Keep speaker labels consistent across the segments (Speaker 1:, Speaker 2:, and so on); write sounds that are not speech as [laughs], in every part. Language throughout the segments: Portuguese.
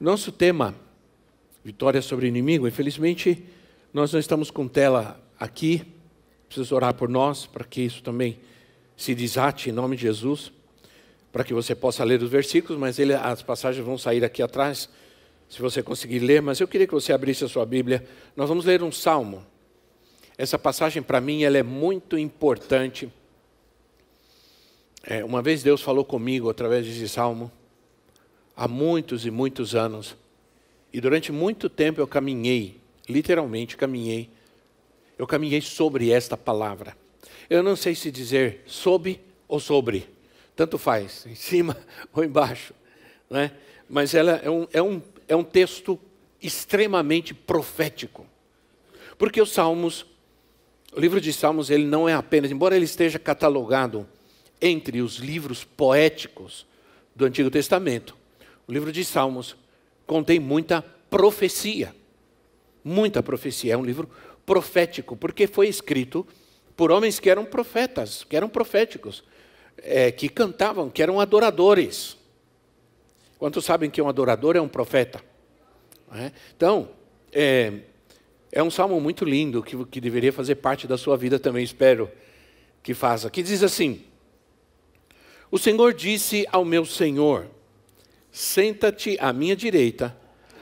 Speaker 1: nosso tema, vitória sobre o inimigo, infelizmente nós não estamos com tela aqui, preciso orar por nós, para que isso também se desate em nome de Jesus, para que você possa ler os versículos, mas ele, as passagens vão sair aqui atrás, se você conseguir ler, mas eu queria que você abrisse a sua Bíblia, nós vamos ler um salmo. Essa passagem para mim ela é muito importante. É, uma vez Deus falou comigo através desse salmo, há muitos e muitos anos. E durante muito tempo eu caminhei, literalmente caminhei, eu caminhei sobre esta palavra. Eu não sei se dizer sob ou sobre, tanto faz, em cima [laughs] ou embaixo. Né? Mas ela é um, é, um, é um texto extremamente profético. Porque os Salmos, o livro de Salmos, ele não é apenas, embora ele esteja catalogado entre os livros poéticos do Antigo Testamento, o livro de Salmos contém muita profecia. Muita profecia. É um livro profético, porque foi escrito por homens que eram profetas, que eram proféticos, é, que cantavam, que eram adoradores. Quantos sabem que um adorador é um profeta? É? Então, é, é, um salmo muito lindo que, que deveria fazer parte da sua vida também, espero que faça. Que diz assim: O Senhor disse ao meu Senhor: Senta-te à minha direita,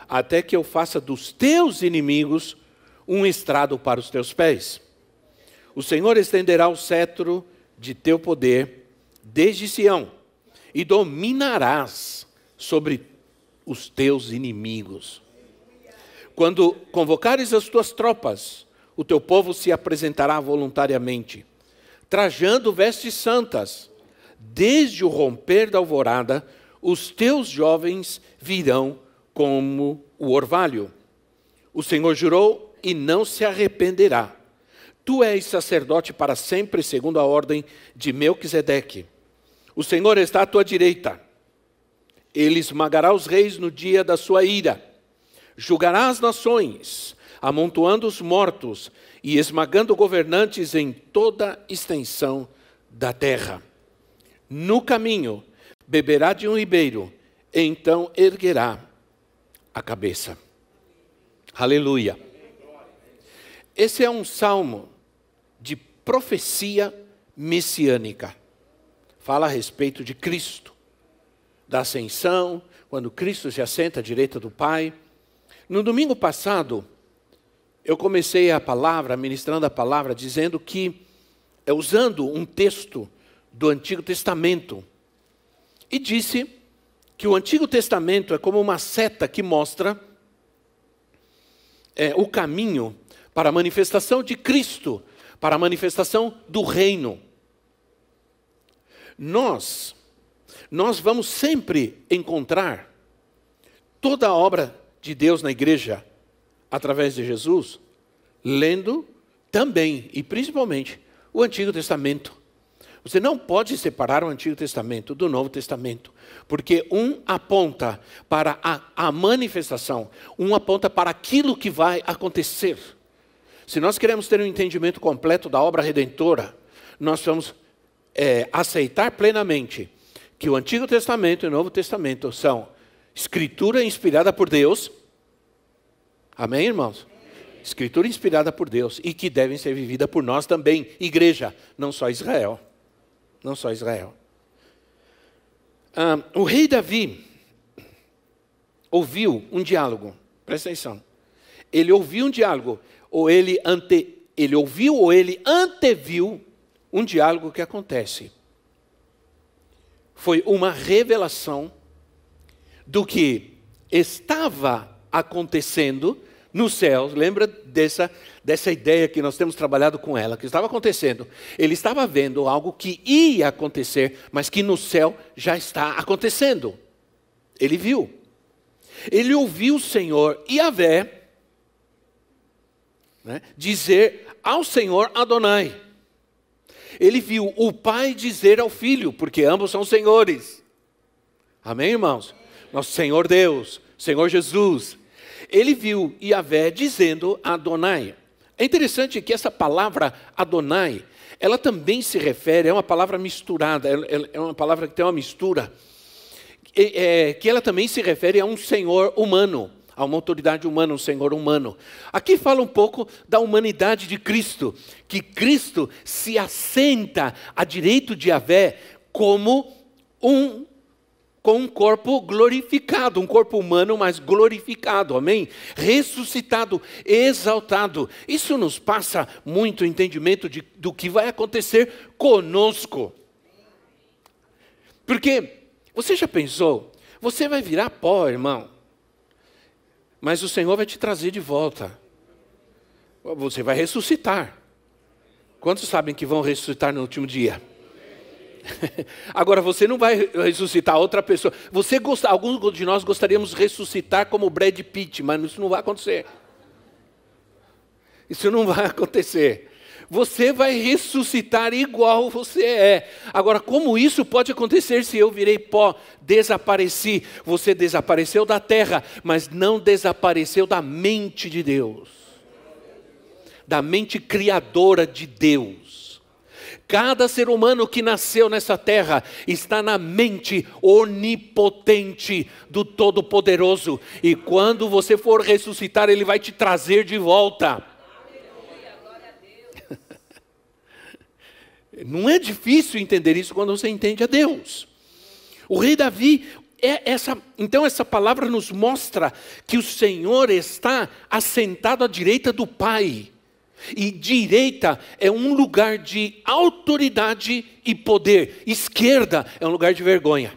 Speaker 1: até que eu faça dos teus inimigos um estrado para os teus pés. O Senhor estenderá o cetro de teu poder desde Sião, e dominarás sobre os teus inimigos. Quando convocares as tuas tropas, o teu povo se apresentará voluntariamente, trajando vestes santas, desde o romper da alvorada os teus jovens virão como o orvalho. O Senhor jurou e não se arrependerá. Tu és sacerdote para sempre, segundo a ordem de Melquisedeque. O Senhor está à tua direita. Ele esmagará os reis no dia da sua ira. Julgará as nações, amontoando os mortos e esmagando governantes em toda extensão da terra. No caminho beberá de um ribeiro, então erguerá a cabeça. Aleluia. Esse é um salmo de profecia messiânica. Fala a respeito de Cristo, da ascensão, quando Cristo se assenta à direita do Pai. No domingo passado, eu comecei a palavra, ministrando a palavra, dizendo que, é, usando um texto do Antigo Testamento, e disse que o Antigo Testamento é como uma seta que mostra é, o caminho para a manifestação de Cristo, para a manifestação do reino. Nós, nós vamos sempre encontrar toda a obra de Deus na igreja através de Jesus, lendo também e principalmente o Antigo Testamento. Você não pode separar o Antigo Testamento do Novo Testamento, porque um aponta para a, a manifestação, um aponta para aquilo que vai acontecer. Se nós queremos ter um entendimento completo da obra redentora, nós vamos é, aceitar plenamente que o Antigo Testamento e o Novo Testamento são escritura inspirada por Deus. Amém, irmãos? Escritura inspirada por Deus e que devem ser vivida por nós também, igreja, não só Israel não só Israel. Ah, o rei Davi ouviu um diálogo, presta atenção. Ele ouviu um diálogo, ou ele, ante, ele ouviu ou ele anteviu um diálogo que acontece. Foi uma revelação do que estava acontecendo nos céus, lembra dessa, dessa ideia que nós temos trabalhado com ela, que estava acontecendo. Ele estava vendo algo que ia acontecer, mas que no céu já está acontecendo. Ele viu. Ele ouviu o Senhor Yahvé né, dizer ao Senhor Adonai. Ele viu o pai dizer ao filho, porque ambos são senhores. Amém, irmãos? Nosso Senhor Deus, Senhor Jesus. Ele viu Yahvé dizendo Adonai. É interessante que essa palavra Adonai, ela também se refere, é uma palavra misturada, é uma palavra que tem uma mistura, é, que ela também se refere a um senhor humano, a uma autoridade humana, um senhor humano. Aqui fala um pouco da humanidade de Cristo, que Cristo se assenta a direito de Yahvé como um com um corpo glorificado, um corpo humano, mas glorificado, amém? Ressuscitado, exaltado. Isso nos passa muito entendimento de, do que vai acontecer conosco. Porque, você já pensou? Você vai virar pó, irmão, mas o Senhor vai te trazer de volta. Você vai ressuscitar. Quantos sabem que vão ressuscitar no último dia? [laughs] Agora você não vai ressuscitar outra pessoa. Você gosta, alguns de nós gostaríamos de ressuscitar como Brad Pitt, mas isso não vai acontecer. Isso não vai acontecer. Você vai ressuscitar igual você é. Agora, como isso pode acontecer se eu virei pó, desapareci? Você desapareceu da terra, mas não desapareceu da mente de Deus, da mente criadora de Deus. Cada ser humano que nasceu nessa terra está na mente onipotente do Todo-Poderoso. E quando você for ressuscitar, Ele vai te trazer de volta. [laughs] Não é difícil entender isso quando você entende a Deus. O rei Davi, é essa, então essa palavra nos mostra que o Senhor está assentado à direita do Pai. E direita é um lugar de autoridade e poder, esquerda é um lugar de vergonha.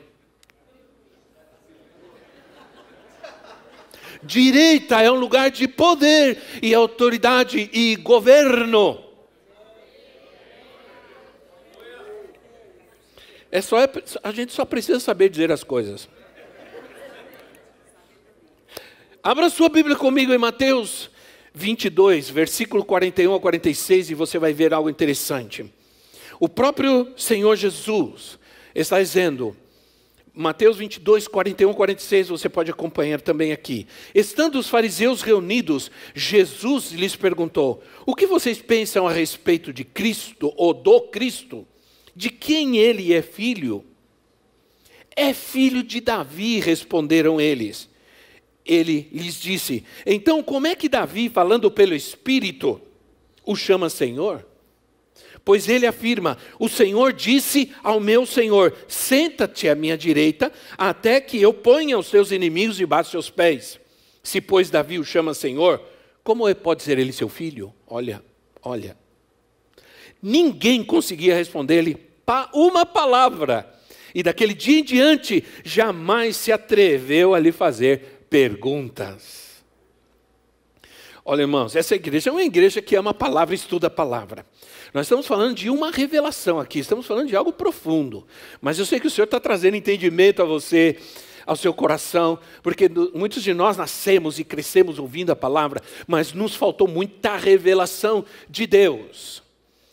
Speaker 1: Direita é um lugar de poder e autoridade e governo. É só, a gente só precisa saber dizer as coisas. Abra sua Bíblia comigo em Mateus 22, versículo 41 a 46, e você vai ver algo interessante. O próprio Senhor Jesus está dizendo, Mateus 22, 41 a 46, você pode acompanhar também aqui. Estando os fariseus reunidos, Jesus lhes perguntou: O que vocês pensam a respeito de Cristo ou do Cristo? De quem ele é filho? É filho de Davi, responderam eles ele lhes disse: Então, como é que Davi, falando pelo Espírito, o chama Senhor? Pois ele afirma: O Senhor disse ao meu Senhor: Senta-te à minha direita, até que eu ponha os teus inimigos debaixo dos seus pés. Se, pois, Davi o chama Senhor, como é, pode ser ele seu filho? Olha, olha. Ninguém conseguia responder-lhe uma palavra. E daquele dia em diante, jamais se atreveu a lhe fazer perguntas. Olha, irmãos, essa igreja é uma igreja que ama a palavra, estuda a palavra. Nós estamos falando de uma revelação aqui, estamos falando de algo profundo. Mas eu sei que o Senhor está trazendo entendimento a você, ao seu coração, porque muitos de nós nascemos e crescemos ouvindo a palavra, mas nos faltou muita revelação de Deus.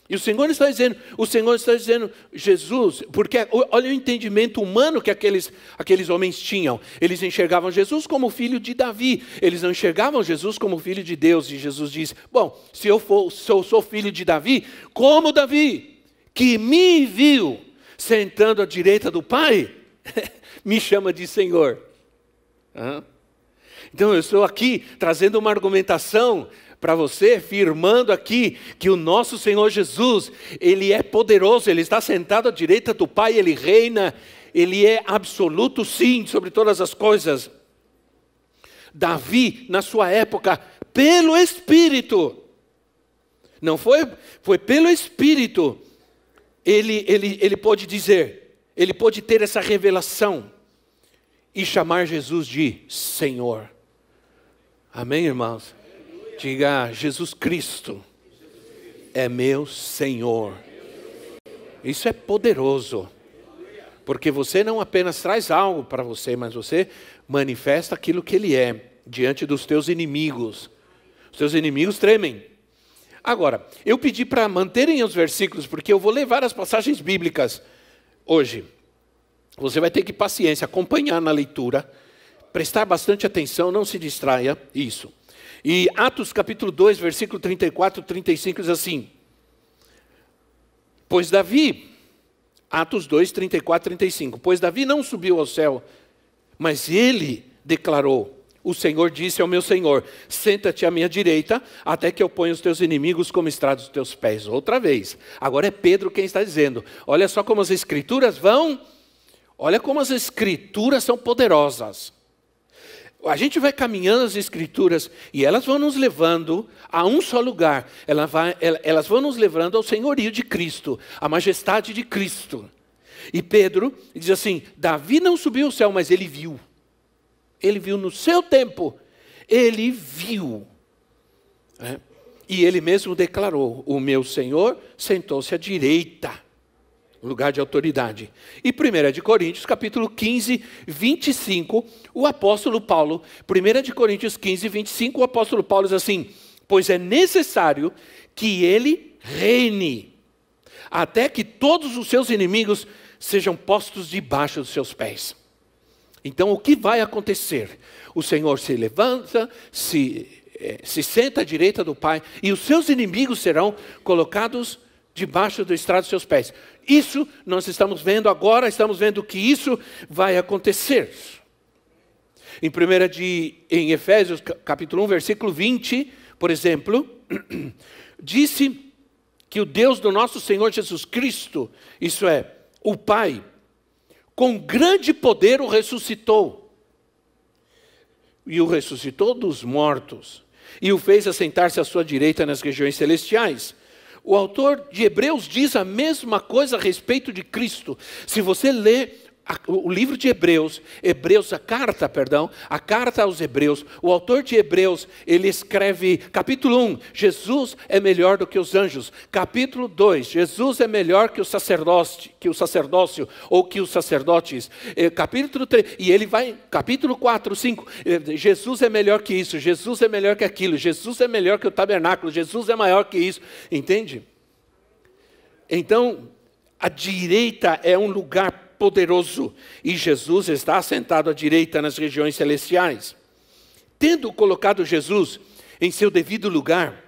Speaker 1: E o Senhor está dizendo, o Senhor está dizendo, Jesus, porque olha o entendimento humano que aqueles, aqueles homens tinham. Eles enxergavam Jesus como filho de Davi, eles não enxergavam Jesus como filho de Deus. E Jesus diz: Bom, se eu, for, se eu sou filho de Davi, como Davi, que me viu sentando à direita do Pai, [laughs] me chama de Senhor. Então eu estou aqui trazendo uma argumentação para você, firmando aqui que o nosso Senhor Jesus, Ele é poderoso, Ele está sentado à direita do Pai, Ele reina, Ele é absoluto sim sobre todas as coisas. Davi, na sua época, pelo Espírito, não foi, foi pelo Espírito, ele, ele, ele pôde dizer, ele pôde ter essa revelação e chamar Jesus de Senhor. Amém, irmãos? Diga, Jesus Cristo é meu Senhor. Isso é poderoso. Porque você não apenas traz algo para você, mas você manifesta aquilo que ele é diante dos teus inimigos. Os teus inimigos tremem. Agora, eu pedi para manterem os versículos, porque eu vou ler várias passagens bíblicas hoje. Você vai ter que paciência, acompanhar na leitura, prestar bastante atenção, não se distraia, isso. E Atos capítulo 2, versículo 34 35 diz assim: Pois Davi, Atos 2, 34 35, pois Davi não subiu ao céu, mas ele declarou: o Senhor disse ao meu Senhor: Senta-te à minha direita, até que eu ponha os teus inimigos como estrados dos teus pés. Outra vez. Agora é Pedro quem está dizendo. Olha só como as Escrituras vão. Olha como as Escrituras são poderosas. A gente vai caminhando as Escrituras e elas vão nos levando a um só lugar. Elas vão nos levando ao senhorio de Cristo, à majestade de Cristo. E Pedro diz assim: Davi não subiu ao céu, mas ele viu. Ele viu no seu tempo, ele viu. É? E ele mesmo declarou: O meu Senhor sentou-se à direita, lugar de autoridade. E 1 de Coríntios, capítulo 15, 25, o apóstolo Paulo, 1 de Coríntios 15, 25, o apóstolo Paulo diz assim: Pois é necessário que ele reine, até que todos os seus inimigos sejam postos debaixo dos seus pés. Então, o que vai acontecer? O Senhor se levanta, se, eh, se senta à direita do Pai, e os seus inimigos serão colocados debaixo do estrado dos seus pés. Isso nós estamos vendo agora, estamos vendo que isso vai acontecer. Em, primeira de, em Efésios capítulo 1, versículo 20, por exemplo, [clears throat] disse que o Deus do nosso Senhor Jesus Cristo, isso é, o Pai, com grande poder o ressuscitou. E o ressuscitou dos mortos, e o fez assentar-se à sua direita nas regiões celestiais. O autor de Hebreus diz a mesma coisa a respeito de Cristo. Se você lê o livro de Hebreus, Hebreus, a carta, perdão, a carta aos Hebreus, o autor de Hebreus, ele escreve, capítulo 1, Jesus é melhor do que os anjos. Capítulo 2, Jesus é melhor que o sacerdócio, que o sacerdócio ou que os sacerdotes. Eh, capítulo 3, e ele vai, capítulo 4, 5, eh, Jesus é melhor que isso, Jesus é melhor que aquilo, Jesus é melhor que o tabernáculo, Jesus é maior que isso. Entende? Então, a direita é um lugar poderoso e Jesus está assentado à direita nas regiões celestiais. Tendo colocado Jesus em seu devido lugar,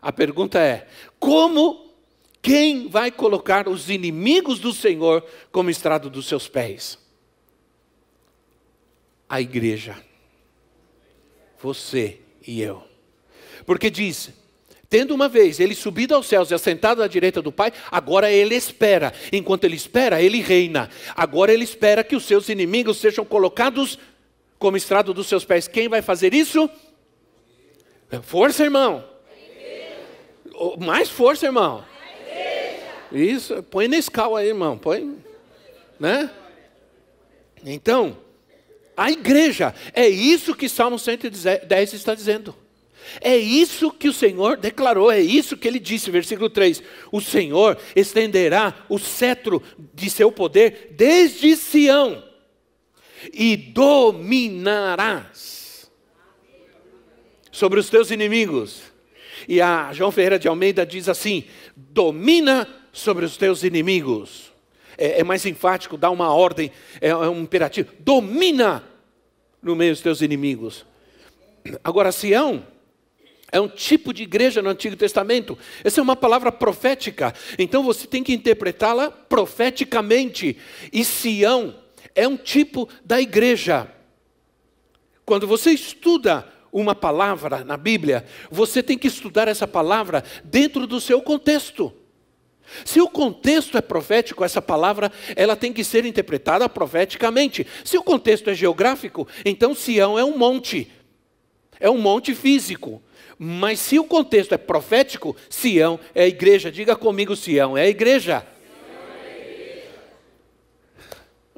Speaker 1: a pergunta é: como, quem vai colocar os inimigos do Senhor como estrado dos seus pés? A igreja. Você e eu. Porque diz: Tendo uma vez ele subido aos céus e assentado à direita do Pai, agora ele espera. Enquanto ele espera, ele reina. Agora ele espera que os seus inimigos sejam colocados como estrado dos seus pés. Quem vai fazer isso? Força, irmão. Mais força, irmão. Isso, põe nesse cal aí, irmão. Põe, né? Então, a igreja, é isso que Salmo 110 está dizendo. É isso que o Senhor declarou, é isso que ele disse, versículo 3: O Senhor estenderá o cetro de seu poder desde Sião e dominarás sobre os teus inimigos. E a João Ferreira de Almeida diz assim: domina sobre os teus inimigos. É, é mais enfático, dá uma ordem, é, é um imperativo: domina no meio dos teus inimigos. Agora, Sião é um tipo de igreja no Antigo Testamento. Essa é uma palavra profética. Então você tem que interpretá-la profeticamente. E Sião é um tipo da igreja. Quando você estuda uma palavra na Bíblia, você tem que estudar essa palavra dentro do seu contexto. Se o contexto é profético, essa palavra ela tem que ser interpretada profeticamente. Se o contexto é geográfico, então Sião é um monte. É um monte físico. Mas se o contexto é profético, Sião é a igreja. Diga comigo, Sião é a igreja.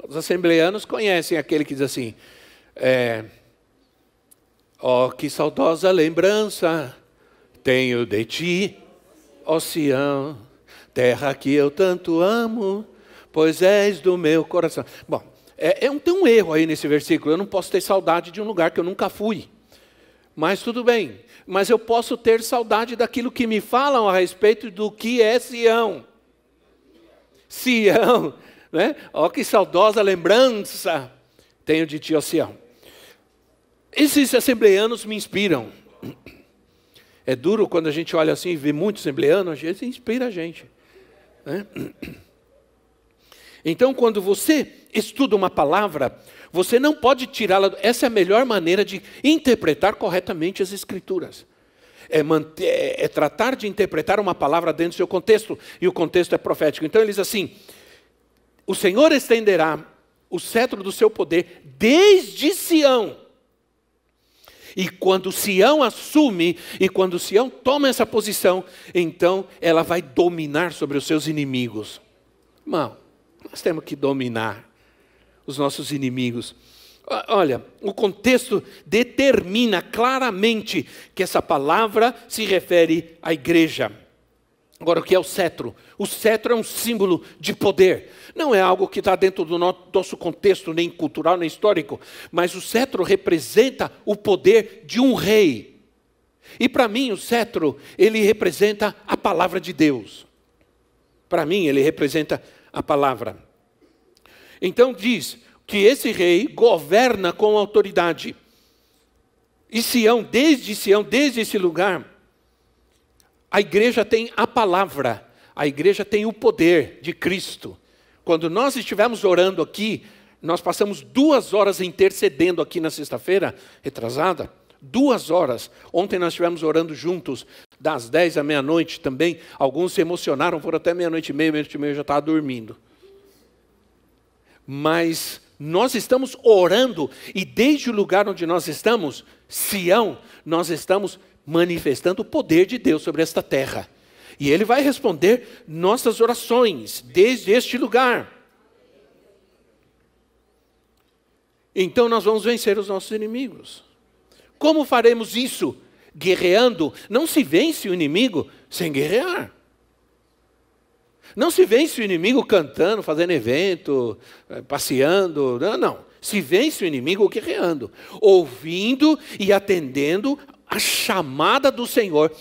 Speaker 1: Os assembleanos conhecem aquele que diz assim: é, oh, que saudosa lembrança tenho de ti, ó Sião, terra que eu tanto amo, pois és do meu coração. Bom, é, é um, tem um erro aí nesse versículo. Eu não posso ter saudade de um lugar que eu nunca fui. Mas tudo bem. Mas eu posso ter saudade daquilo que me falam a respeito do que é Sião. Sião, [laughs] né? Ó que saudosa lembrança tenho de ti, ó Sião. Esses assembleanos me inspiram. É duro quando a gente olha assim e vê muitos assembleanos, às vezes inspira a gente. Né? Então, quando você estuda uma palavra, você não pode tirá-la. Essa é a melhor maneira de interpretar corretamente as Escrituras. É, manter, é, é, tratar de interpretar uma palavra dentro do seu contexto, e o contexto é profético. Então ele diz assim: O Senhor estenderá o cetro do seu poder desde Sião. E quando Sião assume, e quando Sião toma essa posição, então ela vai dominar sobre os seus inimigos. Irmão, nós temos que dominar os nossos inimigos. Olha, o contexto determina claramente que essa palavra se refere à igreja. Agora, o que é o cetro? O cetro é um símbolo de poder. Não é algo que está dentro do nosso contexto, nem cultural, nem histórico, mas o cetro representa o poder de um rei. E para mim, o cetro, ele representa a palavra de Deus. Para mim, ele representa a palavra. Então diz que esse rei governa com autoridade. E Sião, desde Sião, desde esse lugar, a igreja tem a palavra, a igreja tem o poder de Cristo. Quando nós estivemos orando aqui, nós passamos duas horas intercedendo aqui na sexta-feira, retrasada, duas horas. Ontem nós estivemos orando juntos, das dez à meia-noite também. Alguns se emocionaram, foram até meia-noite e meia, meia-noite e meia eu já estava dormindo. Mas nós estamos orando, e desde o lugar onde nós estamos, Sião, nós estamos manifestando o poder de Deus sobre esta terra. E Ele vai responder nossas orações desde este lugar. Então nós vamos vencer os nossos inimigos. Como faremos isso? Guerreando. Não se vence o inimigo sem guerrear. Não se vence o inimigo cantando, fazendo evento, eh, passeando. Não, não. Se vence o inimigo guerreando, ouvindo e atendendo a chamada do Senhor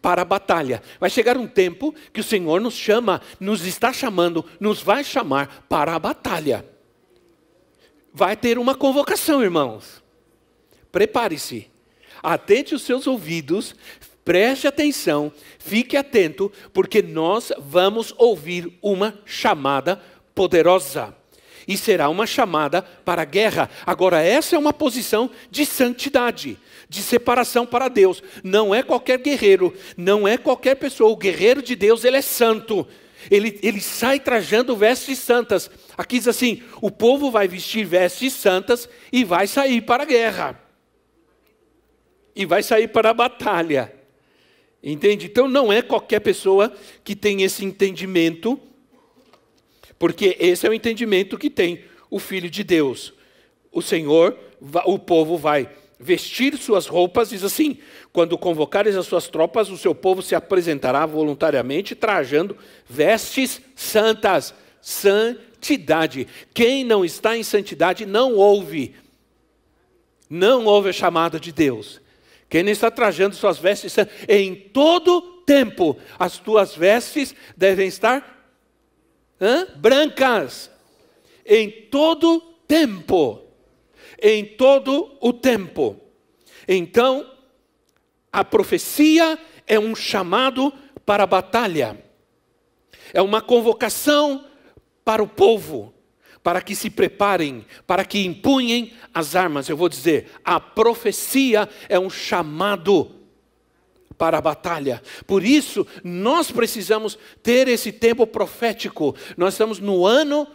Speaker 1: para a batalha. Vai chegar um tempo que o Senhor nos chama, nos está chamando, nos vai chamar para a batalha. Vai ter uma convocação, irmãos. Prepare-se. Atente os seus ouvidos, preste atenção, fique atento, porque nós vamos ouvir uma chamada poderosa e será uma chamada para a guerra. Agora, essa é uma posição de santidade, de separação para Deus. Não é qualquer guerreiro, não é qualquer pessoa. O guerreiro de Deus, ele é santo. Ele, ele sai trajando vestes santas. Aqui diz assim: o povo vai vestir vestes santas e vai sair para a guerra. E vai sair para a batalha. Entende? Então não é qualquer pessoa que tem esse entendimento porque esse é o entendimento que tem o Filho de Deus. O Senhor, o povo vai vestir suas roupas, diz assim: quando convocares as suas tropas, o seu povo se apresentará voluntariamente, trajando vestes santas. Santidade. Quem não está em santidade não ouve. Não ouve a chamada de Deus. Quem está trajando suas vestes em todo tempo, as tuas vestes devem estar Hã? brancas, em todo tempo. Em todo o tempo. Então, a profecia é um chamado para a batalha, é uma convocação para o povo, para que se preparem, para que empunhem as armas. Eu vou dizer, a profecia é um chamado para a batalha. Por isso, nós precisamos ter esse tempo profético. Nós estamos no ano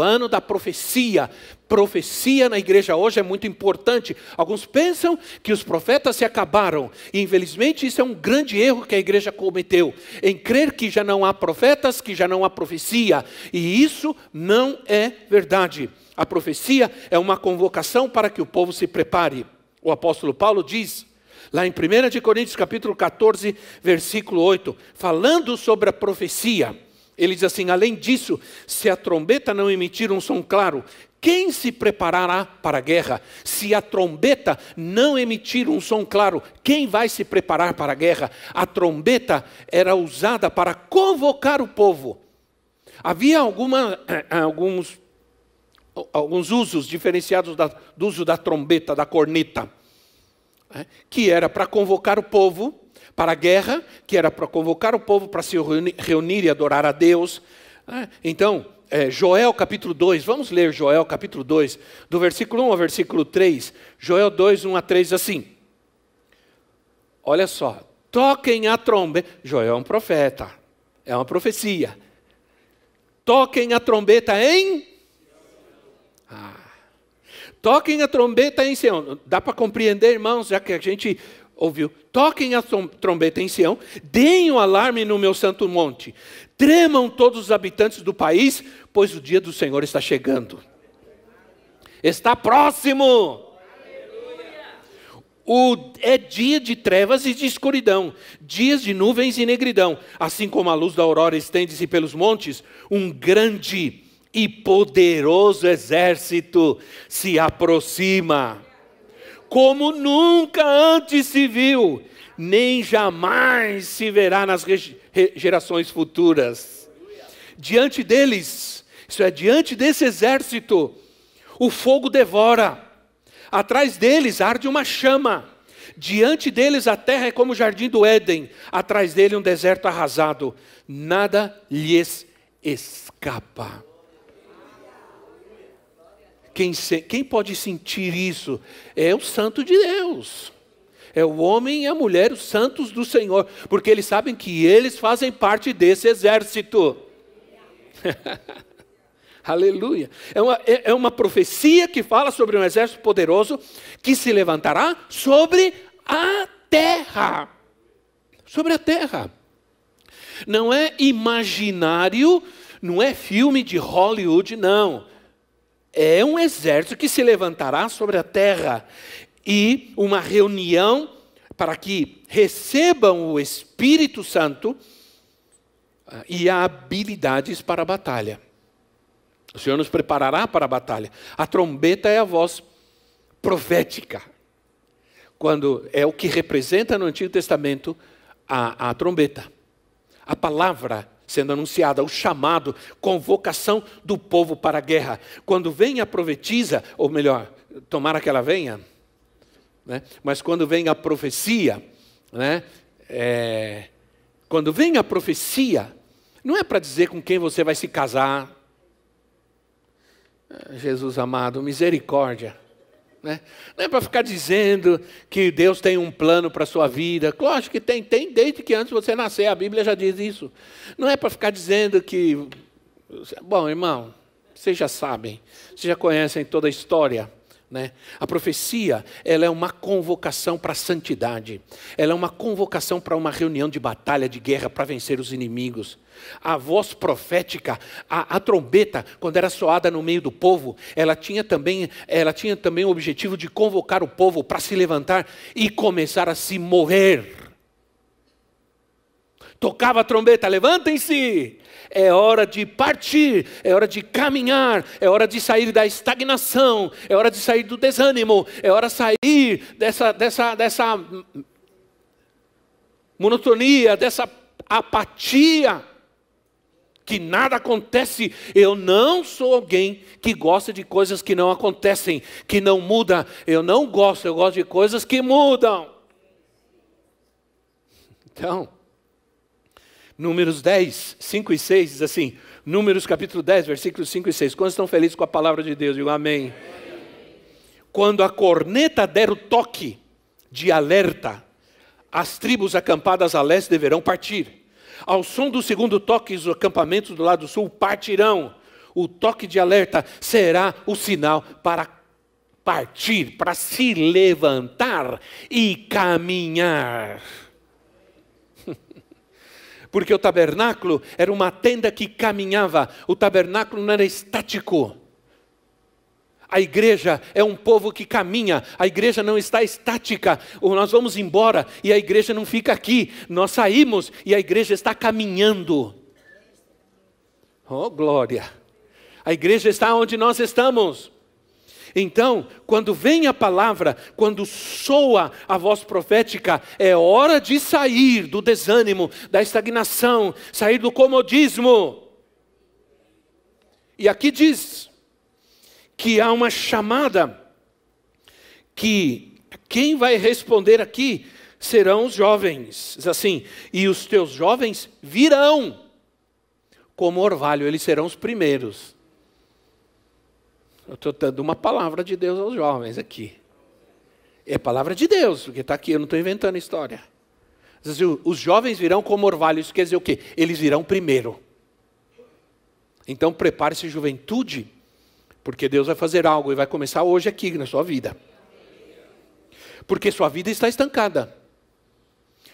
Speaker 1: ano da profecia. Profecia na igreja hoje é muito importante. Alguns pensam que os profetas se acabaram, e infelizmente isso é um grande erro que a igreja cometeu, em crer que já não há profetas, que já não há profecia, e isso não é verdade. A profecia é uma convocação para que o povo se prepare. O apóstolo Paulo diz lá em 1 Coríntios capítulo 14, versículo 8, falando sobre a profecia. Ele diz assim: além disso, se a trombeta não emitir um som claro, quem se preparará para a guerra? Se a trombeta não emitir um som claro, quem vai se preparar para a guerra? A trombeta era usada para convocar o povo. Havia alguma, eh, alguns, alguns usos diferenciados da, do uso da trombeta, da corneta, né? que era para convocar o povo para a guerra, que era para convocar o povo para se reunir e adorar a Deus. Né? Então, é, Joel capítulo 2, vamos ler Joel capítulo 2, do versículo 1 ao versículo 3. Joel 2, 1 a 3, assim. Olha só, toquem a trombeta. Joel é um profeta, é uma profecia. Toquem a trombeta em. Ah. Toquem a trombeta em Sião. Dá para compreender, irmãos, já que a gente ouviu: toquem a trombeta em Sião, deem o um alarme no meu santo monte, tremam todos os habitantes do país, pois o dia do Senhor está chegando. Está próximo. O, é dia de trevas e de escuridão, dias de nuvens e negridão. Assim como a luz da aurora estende-se pelos montes, um grande e poderoso exército se aproxima como nunca antes se viu, nem jamais se verá nas gerações futuras. Diante deles, isso é, diante desse exército, o fogo devora, atrás deles arde uma chama, diante deles a terra é como o jardim do Éden, atrás dele um deserto arrasado, nada lhes escapa. Quem, quem pode sentir isso? É o santo de Deus. É o homem e a mulher, os santos do Senhor, porque eles sabem que eles fazem parte desse exército. [laughs] Aleluia. É uma, é, é uma profecia que fala sobre um exército poderoso que se levantará sobre a terra. Sobre a terra. Não é imaginário, não é filme de Hollywood, não é um exército que se levantará sobre a terra e uma reunião para que recebam o Espírito Santo ah, e habilidades para a batalha. O Senhor nos preparará para a batalha. A trombeta é a voz profética. Quando é o que representa no Antigo Testamento a, a trombeta. A palavra sendo anunciada, o chamado, convocação do povo para a guerra. Quando vem a profetiza, ou melhor, tomara que ela venha, né? mas quando vem a profecia, né? É, quando vem a profecia, não é para dizer com quem você vai se casar. Jesus amado, misericórdia. Né? Não é para ficar dizendo que Deus tem um plano para a sua vida. Lógico que tem, tem desde que antes você nascer, a Bíblia já diz isso. Não é para ficar dizendo que. Bom, irmão, vocês já sabem, vocês já conhecem toda a história. Né? A profecia ela é uma convocação para a santidade, ela é uma convocação para uma reunião de batalha, de guerra, para vencer os inimigos. A voz profética, a, a, trombeta, quando era soada no meio do povo, ela tinha também, ela tinha também o objetivo de convocar o povo para se levantar e começar a se mover. Tocava a trombeta, levantem-se, é hora de partir, é hora de caminhar, é hora de sair da estagnação, é hora de sair do desânimo, é hora de sair dessa, dessa, dessa monotonia, dessa apatia, que nada acontece. Eu não sou alguém que gosta de coisas que não acontecem, que não muda. Eu não gosto, eu gosto de coisas que mudam. [laughs] Então, Números 10, 5 e 6 diz assim: Números capítulo 10, versículos 5 e 6. Quantos estão felizes com a palavra de Deus? Digo amém. amém. Quando a corneta der o toque de alerta, as tribos acampadas a leste deverão partir. Ao som do segundo toque, os acampamentos do lado sul partirão. O toque de alerta será o sinal para partir, para se levantar e caminhar porque o tabernáculo era uma tenda que caminhava, o tabernáculo não era estático. A igreja é um povo que caminha, a igreja não está estática. Nós vamos embora e a igreja não fica aqui. Nós saímos e a igreja está caminhando. Oh, glória! A igreja está onde nós estamos. Então, quando vem a palavra, quando soa a voz profética, é hora de sair do desânimo, da estagnação, sair do comodismo. E aqui diz que há uma chamada que quem vai responder aqui serão os jovens. Diz assim: "E os teus jovens virão como orvalho, eles serão os primeiros." Eu estou dando uma palavra de Deus aos jovens aqui. É palavra de Deus, porque está aqui, eu não estou inventando história. Os jovens virão como orvalho, isso quer dizer o quê? Eles virão primeiro. Então prepare-se, juventude, porque Deus vai fazer algo e vai começar hoje aqui na sua vida. Porque sua vida está estancada.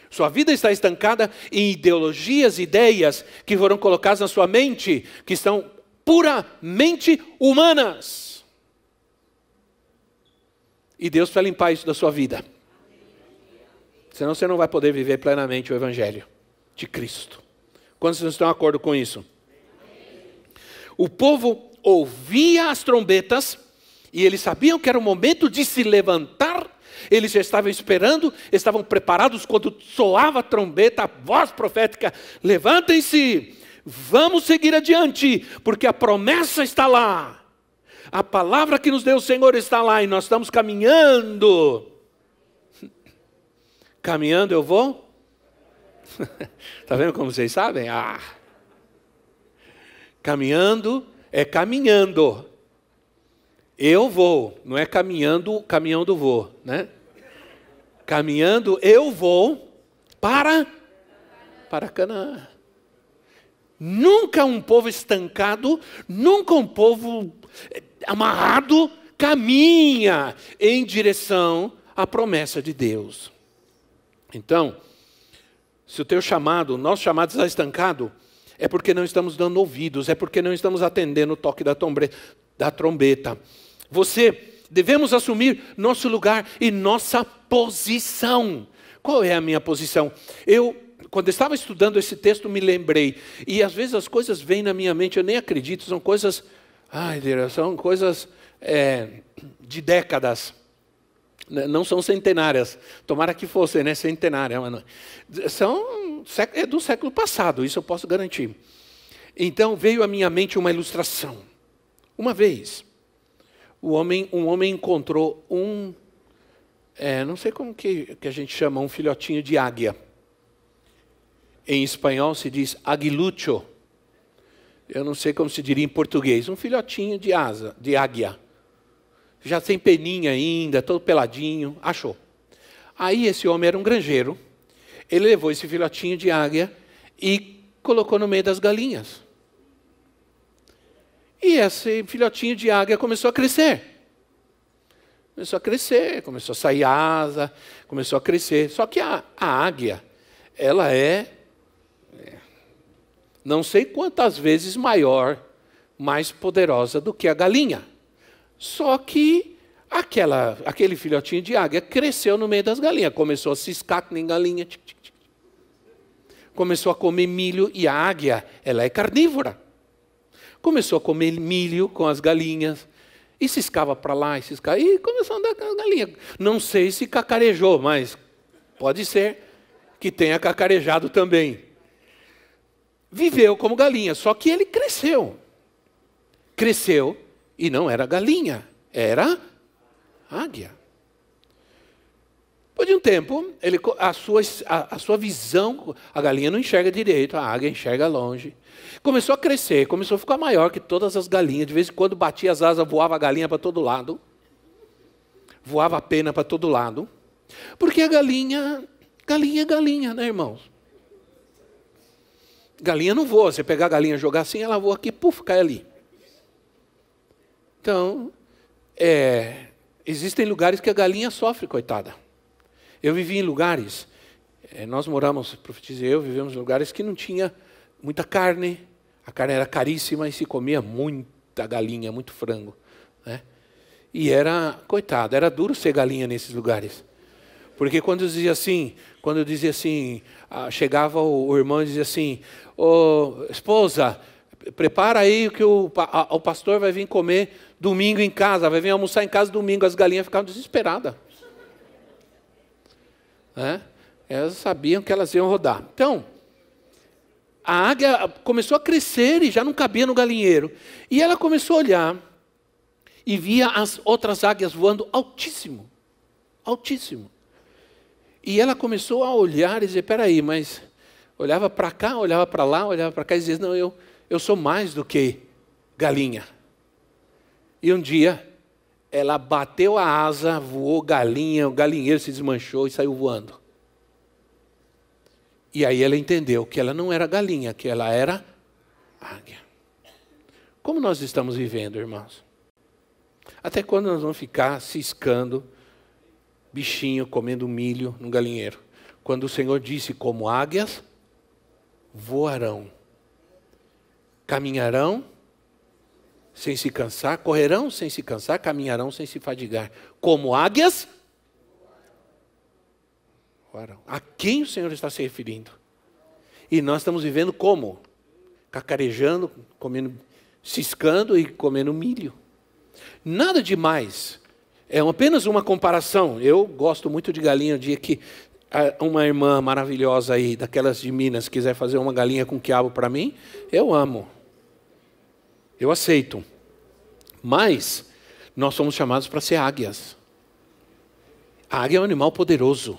Speaker 1: Sua vida está estancada em ideologias, ideias que foram colocadas na sua mente, que estão puramente humanas. E Deus vai limpar isso da sua vida. Senão você não vai poder viver plenamente o Evangelho de Cristo. Quantos estão de acordo com isso? O povo ouvia as trombetas e eles sabiam que era o momento de se levantar. Eles já estavam esperando, estavam preparados quando soava a trombeta, a voz profética: levantem-se, Vamos seguir adiante, porque a promessa está lá. A palavra que nos deu o Senhor está lá e nós estamos caminhando. [laughs] Caminhando eu vou? Está [laughs] vendo como vocês sabem? Ah. Caminhando é caminhando. Eu vou, não é caminhando, caminhão do voo, né? Caminhando eu vou para para Canaã. Nunca um povo estancado, nunca um povo eh, amarrado caminha em direção à promessa de Deus. Então, se o teu chamado, o nosso chamado está estancado, é porque não estamos dando ouvidos, é porque não estamos atendendo o toque da, da trombeta. Você, devemos assumir nosso lugar e nossa posição. Qual é a minha posição? Eu quando estava estudando esse texto, me lembrei. E às vezes as coisas vêm na minha mente, eu nem acredito, são coisas. Ai, são coisas é, de décadas. Não são centenárias. Tomara que fossem, né? Centenária. São é do século passado, isso eu posso garantir. Então veio à minha mente uma ilustração. Uma vez, o homem, um homem encontrou um, é, não sei como que, que a gente chama, um filhotinho de águia. Em espanhol se diz aguilucho. Eu não sei como se diria em português. Um filhotinho de asa, de águia. Já sem peninha ainda, todo peladinho. Achou. Aí esse homem era um granjeiro. Ele levou esse filhotinho de águia e colocou no meio das galinhas. E esse filhotinho de águia começou a crescer. Começou a crescer, começou a sair asa, começou a crescer. Só que a, a águia, ela é não sei quantas vezes maior, mais poderosa do que a galinha. Só que aquela, aquele filhotinho de águia cresceu no meio das galinhas, começou a ciscar que nem galinha. Começou a comer milho e a águia, ela é carnívora. Começou a comer milho com as galinhas e ciscava para lá e ciscava e começou a andar com as galinhas. Não sei se cacarejou, mas pode ser que tenha cacarejado também viveu como galinha, só que ele cresceu. Cresceu e não era galinha, era águia. Depois de um tempo, ele, a, sua, a, a sua visão, a galinha não enxerga direito, a águia enxerga longe. Começou a crescer, começou a ficar maior que todas as galinhas. De vez em quando batia as asas, voava a galinha para todo lado. Voava a pena para todo lado. Porque a galinha, galinha é galinha, né, irmãos? Galinha não voa. Você pegar a galinha e jogar assim, ela voa aqui, puf, cai ali. Então, é, existem lugares que a galinha sofre, coitada. Eu vivi em lugares, é, nós moramos, profetizei eu, vivemos em lugares que não tinha muita carne, a carne era caríssima e se comia muita galinha, muito frango. Né? E era, coitado, era duro ser galinha nesses lugares. Porque quando dizia assim, quando eu dizia assim, chegava o, irmão e dizia assim, ô, esposa, prepara aí que o, a, o pastor vai vir comer domingo em casa, vai vir almoçar em casa domingo. As galinhas ficavam desesperadas. É? Elas sabiam que elas iam rodar. Então, a águia começou a crescer e já não cabia no galinheiro. E ela começou a olhar e via as outras águias voando altíssimo. Altíssimo. E ela começou a olhar e dizer: peraí, mas olhava para cá, olhava para lá, olhava para cá e dizia: não, eu, eu sou mais do que galinha. E um dia, ela bateu a asa, voou galinha, o galinheiro se desmanchou e saiu voando. E aí ela entendeu que ela não era galinha, que ela era águia. Como nós estamos vivendo, irmãos? Até quando nós vamos ficar ciscando bichinho comendo milho no galinheiro. Quando o Senhor disse: Como águias voarão, caminharão sem se cansar, correrão sem se cansar, caminharão sem se fadigar. Como águias voarão. A quem o Senhor está se referindo? E nós estamos vivendo como? Cacarejando, comendo, ciscando e comendo milho. Nada demais. É apenas uma comparação. Eu gosto muito de galinha. O dia que uma irmã maravilhosa aí, daquelas de Minas, quiser fazer uma galinha com quiabo para mim, eu amo. Eu aceito. Mas nós somos chamados para ser águias. A águia é um animal poderoso.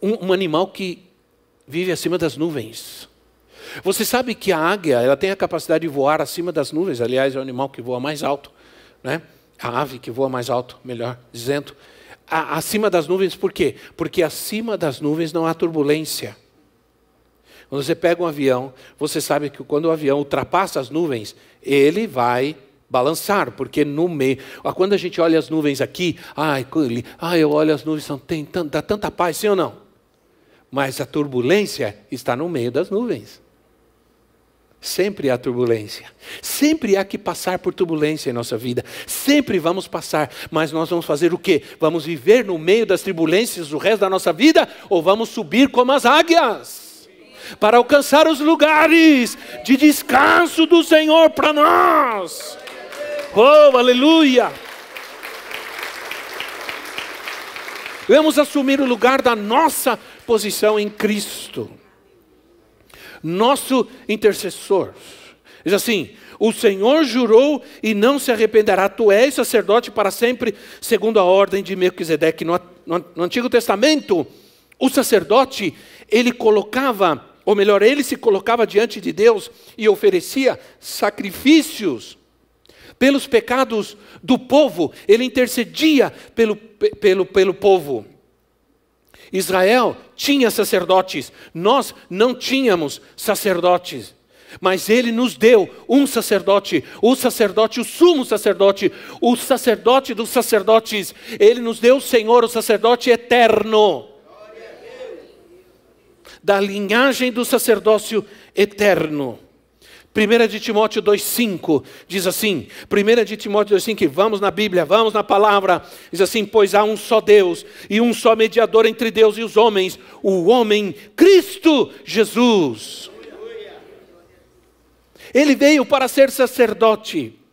Speaker 1: Um, um animal que vive acima das nuvens. Você sabe que a águia ela tem a capacidade de voar acima das nuvens. Aliás, é o animal que voa mais alto. Né? A ave que voa mais alto, melhor dizendo, a, acima das nuvens, por quê? Porque acima das nuvens não há turbulência. Quando você pega um avião, você sabe que quando o avião ultrapassa as nuvens, ele vai balançar, porque no meio. Quando a gente olha as nuvens aqui, ai, ai eu olho as nuvens, são, tem, dá tanta paz, sim ou não? Mas a turbulência está no meio das nuvens. Sempre há turbulência. Sempre há que passar por turbulência em nossa vida. Sempre vamos passar. Mas nós vamos fazer o quê? Vamos viver no meio das turbulências o resto da nossa vida? Ou vamos subir como as águias? Para alcançar os lugares de descanso do Senhor para nós. Oh, aleluia! Vamos assumir o lugar da nossa posição em Cristo nosso intercessor. Diz assim: O Senhor jurou e não se arrependerá. Tu és sacerdote para sempre, segundo a ordem de Melquisedeque. No, no, Antigo Testamento, o sacerdote, ele colocava, ou melhor, ele se colocava diante de Deus e oferecia sacrifícios pelos pecados do povo, ele intercedia pelo, pelo, pelo povo. Israel tinha sacerdotes, nós não tínhamos sacerdotes. Mas ele nos deu um sacerdote, o sacerdote, o sumo sacerdote, o sacerdote dos sacerdotes. Ele nos deu o Senhor, o sacerdote eterno. Da linhagem do sacerdócio eterno. 1 de Timóteo 2,5 diz assim: 1 de Timóteo 2,5, vamos na Bíblia, vamos na palavra, diz assim: Pois há um só Deus e um só mediador entre Deus e os homens, o homem Cristo Jesus. Ele veio para ser sacerdote.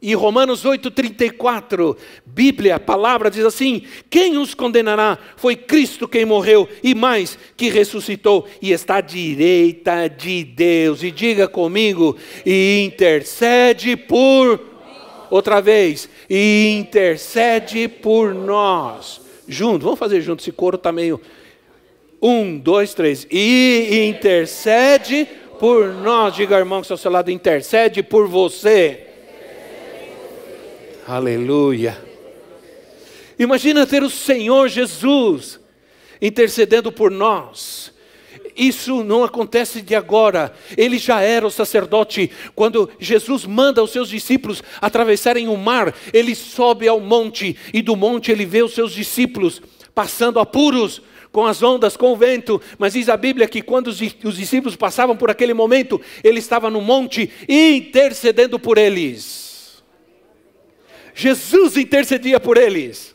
Speaker 1: E Romanos 8,34, Bíblia, a palavra diz assim: Quem os condenará? Foi Cristo quem morreu, e mais, que ressuscitou, e está à direita de Deus. E diga comigo, e intercede por. Outra vez, e intercede por nós. Junto, vamos fazer junto, esse coro está meio. Um, dois, três. E intercede por nós. Diga, irmão, que está ao seu lado, intercede por você. Aleluia. Imagina ter o Senhor Jesus intercedendo por nós. Isso não acontece de agora. Ele já era o sacerdote. Quando Jesus manda os seus discípulos atravessarem o mar, ele sobe ao monte e do monte ele vê os seus discípulos passando apuros com as ondas, com o vento. Mas diz a Bíblia que quando os, os discípulos passavam por aquele momento, ele estava no monte intercedendo por eles. Jesus intercedia por eles.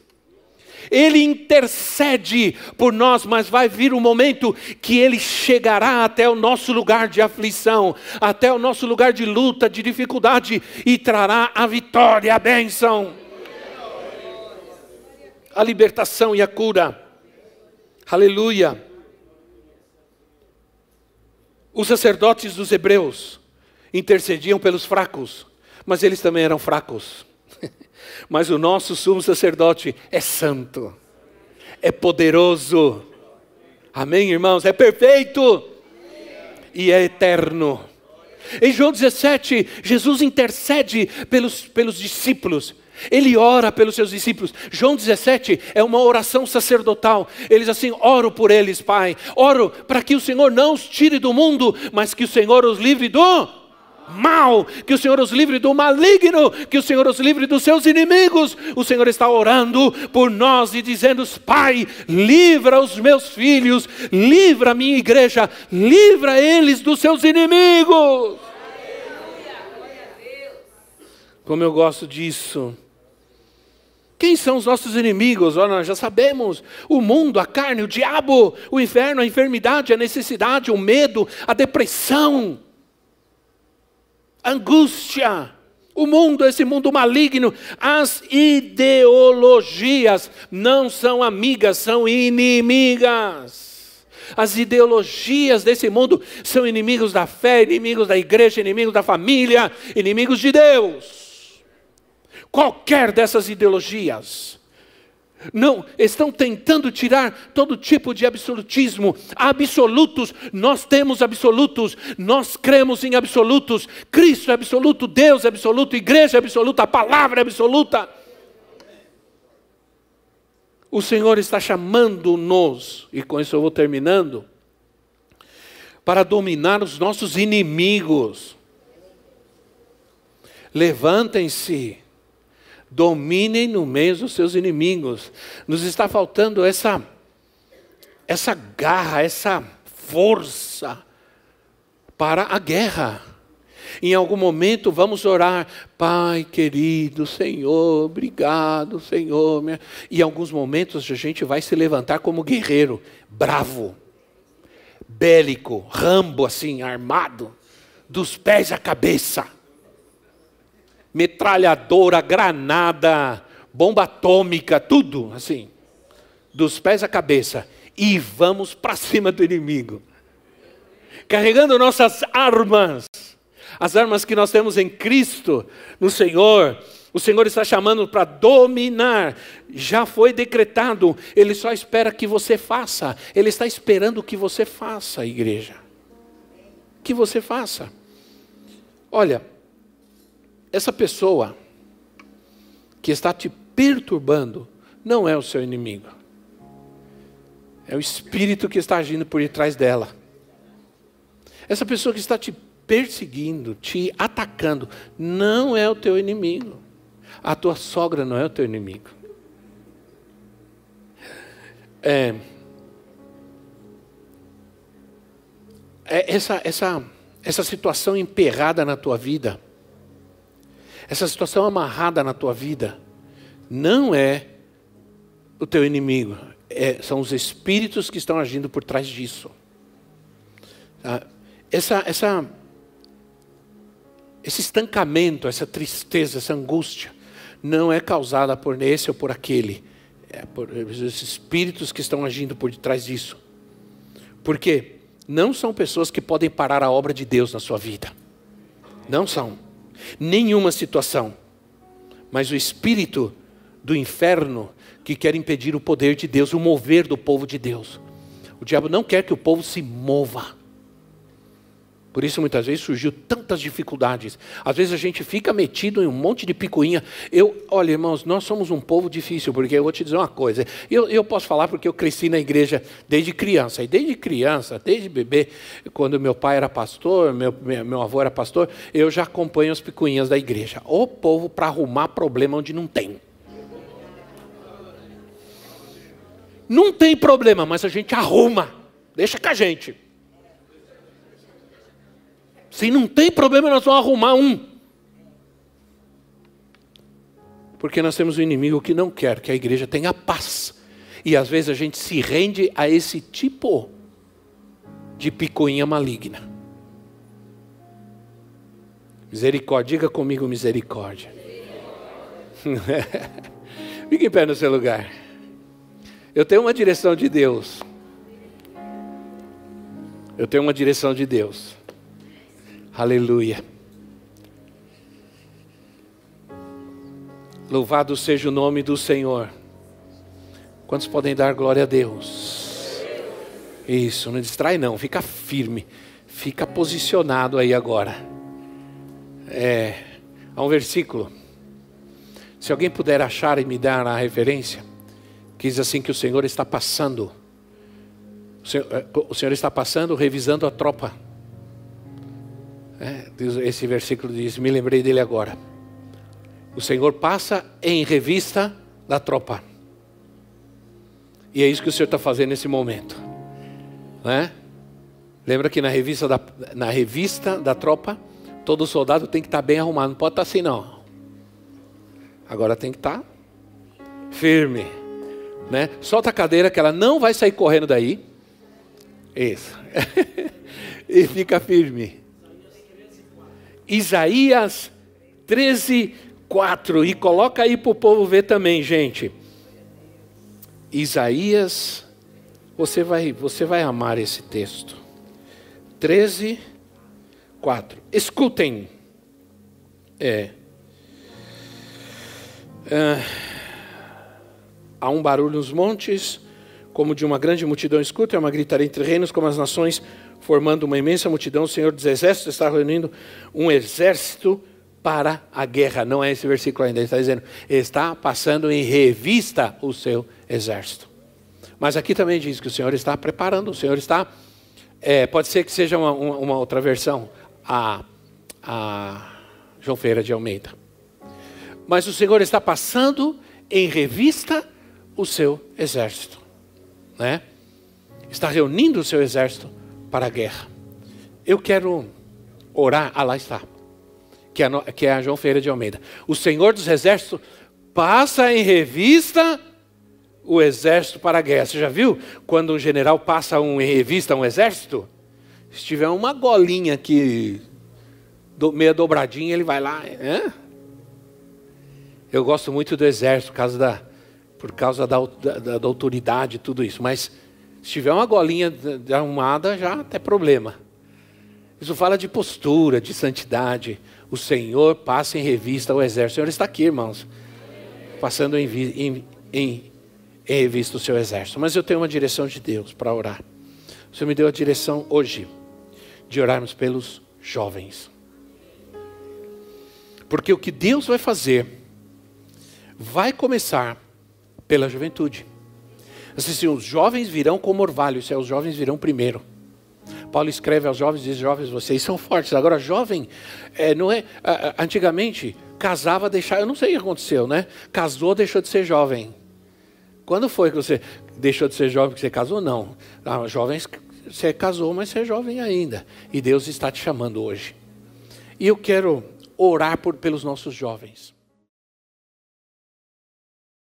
Speaker 1: Ele intercede por nós, mas vai vir um momento que ele chegará até o nosso lugar de aflição, até o nosso lugar de luta, de dificuldade e trará a vitória, a bênção, a libertação e a cura. Aleluia. Os sacerdotes dos hebreus intercediam pelos fracos, mas eles também eram fracos. Mas o nosso sumo sacerdote é santo, é poderoso. Amém, irmãos? É perfeito e é eterno. Em João 17, Jesus intercede pelos, pelos discípulos. Ele ora pelos seus discípulos. João 17 é uma oração sacerdotal. Ele diz assim: oro por eles, Pai. Oro para que o Senhor não os tire do mundo, mas que o Senhor os livre do mal, que o Senhor os livre do maligno, que o Senhor os livre dos seus inimigos. O Senhor está orando por nós e dizendo: Pai, livra os meus filhos, livra a minha igreja, livra eles dos seus inimigos. Como eu gosto disso. Quem são os nossos inimigos? Oh, nós já sabemos: o mundo, a carne, o diabo, o inferno, a enfermidade, a necessidade, o medo, a depressão, angústia. O mundo, esse mundo maligno, as ideologias não são amigas, são inimigas. As ideologias desse mundo são inimigos da fé, inimigos da igreja, inimigos da família, inimigos de Deus qualquer dessas ideologias. Não, estão tentando tirar todo tipo de absolutismo. Absolutos, nós temos absolutos, nós cremos em absolutos. Cristo é absoluto, Deus é absoluto, igreja é absoluta, a palavra é absoluta. O Senhor está chamando-nos, e com isso eu vou terminando, para dominar os nossos inimigos. Levantem-se dominem no meio dos seus inimigos. Nos está faltando essa essa garra, essa força para a guerra. Em algum momento vamos orar, Pai querido, Senhor, obrigado, Senhor. E em alguns momentos a gente vai se levantar como guerreiro, bravo, bélico, rambo assim, armado, dos pés à cabeça metralhadora, granada, bomba atômica, tudo assim, dos pés à cabeça, e vamos para cima do inimigo, carregando nossas armas, as armas que nós temos em Cristo, no Senhor. O Senhor está chamando para dominar. Já foi decretado, Ele só espera que você faça. Ele está esperando que você faça, igreja. Que você faça. Olha, essa pessoa que está te perturbando não é o seu inimigo. É o espírito que está agindo por detrás dela. Essa pessoa que está te perseguindo, te atacando, não é o teu inimigo. A tua sogra não é o teu inimigo. É, é essa, essa, essa situação emperrada na tua vida essa situação amarrada na tua vida não é o teu inimigo, é, são os espíritos que estão agindo por trás disso. Tá? Essa, essa, esse estancamento, essa tristeza, essa angústia, não é causada por esse ou por aquele, é por esses espíritos que estão agindo por detrás disso. Porque não são pessoas que podem parar a obra de Deus na sua vida. Não são nenhuma situação, mas o espírito do inferno que quer impedir o poder de Deus, o mover do povo de Deus. O diabo não quer que o povo se mova. Por isso muitas vezes surgiu tantas dificuldades. Às vezes a gente fica metido em um monte de picuinha. Eu, olha, irmãos, nós somos um povo difícil, porque eu vou te dizer uma coisa. Eu, eu posso falar porque eu cresci na igreja desde criança. E desde criança, desde bebê, quando meu pai era pastor, meu, meu avô era pastor, eu já acompanho as picuinhas da igreja. O povo para arrumar problema onde não tem. Não tem problema, mas a gente arruma. Deixa com a gente. Se não tem problema, nós vamos arrumar um. Porque nós temos um inimigo que não quer que a igreja tenha paz, E às vezes a gente se rende a esse tipo de picuinha maligna. Misericórdia, diga comigo misericórdia. [laughs] Fique em pé no seu lugar. Eu tenho uma direção de Deus. Eu tenho uma direção de Deus. Aleluia. Louvado seja o nome do Senhor. Quantos podem dar glória a Deus? Isso, não distrai não, fica firme, fica posicionado aí agora. É, há um versículo. Se alguém puder achar e me dar a referência, que diz assim que o Senhor está passando. O Senhor, é, o Senhor está passando, revisando a tropa. É, esse versículo diz, me lembrei dele agora. O Senhor passa em revista da tropa. E é isso que o Senhor está fazendo nesse momento. Né? Lembra que na revista, da, na revista da tropa, todo soldado tem que estar tá bem arrumado. Não pode estar tá assim, não. Agora tem que estar tá firme. Né? Solta a cadeira que ela não vai sair correndo daí. Isso. [laughs] e fica firme. Isaías 13, 4. E coloca aí para o povo ver também, gente. Isaías, você vai, você vai amar esse texto. 13, 4. Escutem. É. é. Há um barulho nos montes, como de uma grande multidão. Escutem, é uma gritaria entre reinos, como as nações, formando uma imensa multidão. O Senhor dos Exércitos está reunindo um exército para a guerra. Não é esse versículo ainda, ele está dizendo, está passando em revista o seu exército. Mas aqui também diz que o Senhor está preparando, o Senhor está. É, pode ser que seja uma, uma, outra versão, a, a João Feira de Almeida. Mas o Senhor está passando em revista o seu exército. Né? Está reunindo o seu exército para a guerra. Eu quero orar, ah lá está, que é, a, que é a João Feira de Almeida. O Senhor dos Exércitos passa em revista o exército para a guerra. Você já viu quando um general passa um, em revista um exército? Se tiver uma golinha aqui, do, meia dobradinha, ele vai lá. É? Eu gosto muito do exército por causa da, por causa da, da, da autoridade e tudo isso. Mas se tiver uma golinha arrumada, já tem problema. Isso fala de postura, de santidade. O Senhor passa em revista o exército. O Senhor está aqui, irmãos. Passando em, em, em em revista o seu exército. Mas eu tenho uma direção de Deus para orar. O Senhor me deu a direção hoje de orarmos pelos jovens. Porque o que Deus vai fazer vai começar pela juventude. Assim, os jovens virão como orvalho, é, os jovens virão primeiro. Paulo escreve aos jovens e diz: Jovens, vocês são fortes. Agora, jovem, é, não é. Antigamente, casava, deixava. Eu não sei o que aconteceu, né? Casou, deixou de ser jovem. Quando foi que você deixou de ser jovem que você casou? Não. Ah, jovens, você casou, mas você é jovem ainda. E Deus está te chamando hoje. E eu quero orar por, pelos nossos jovens.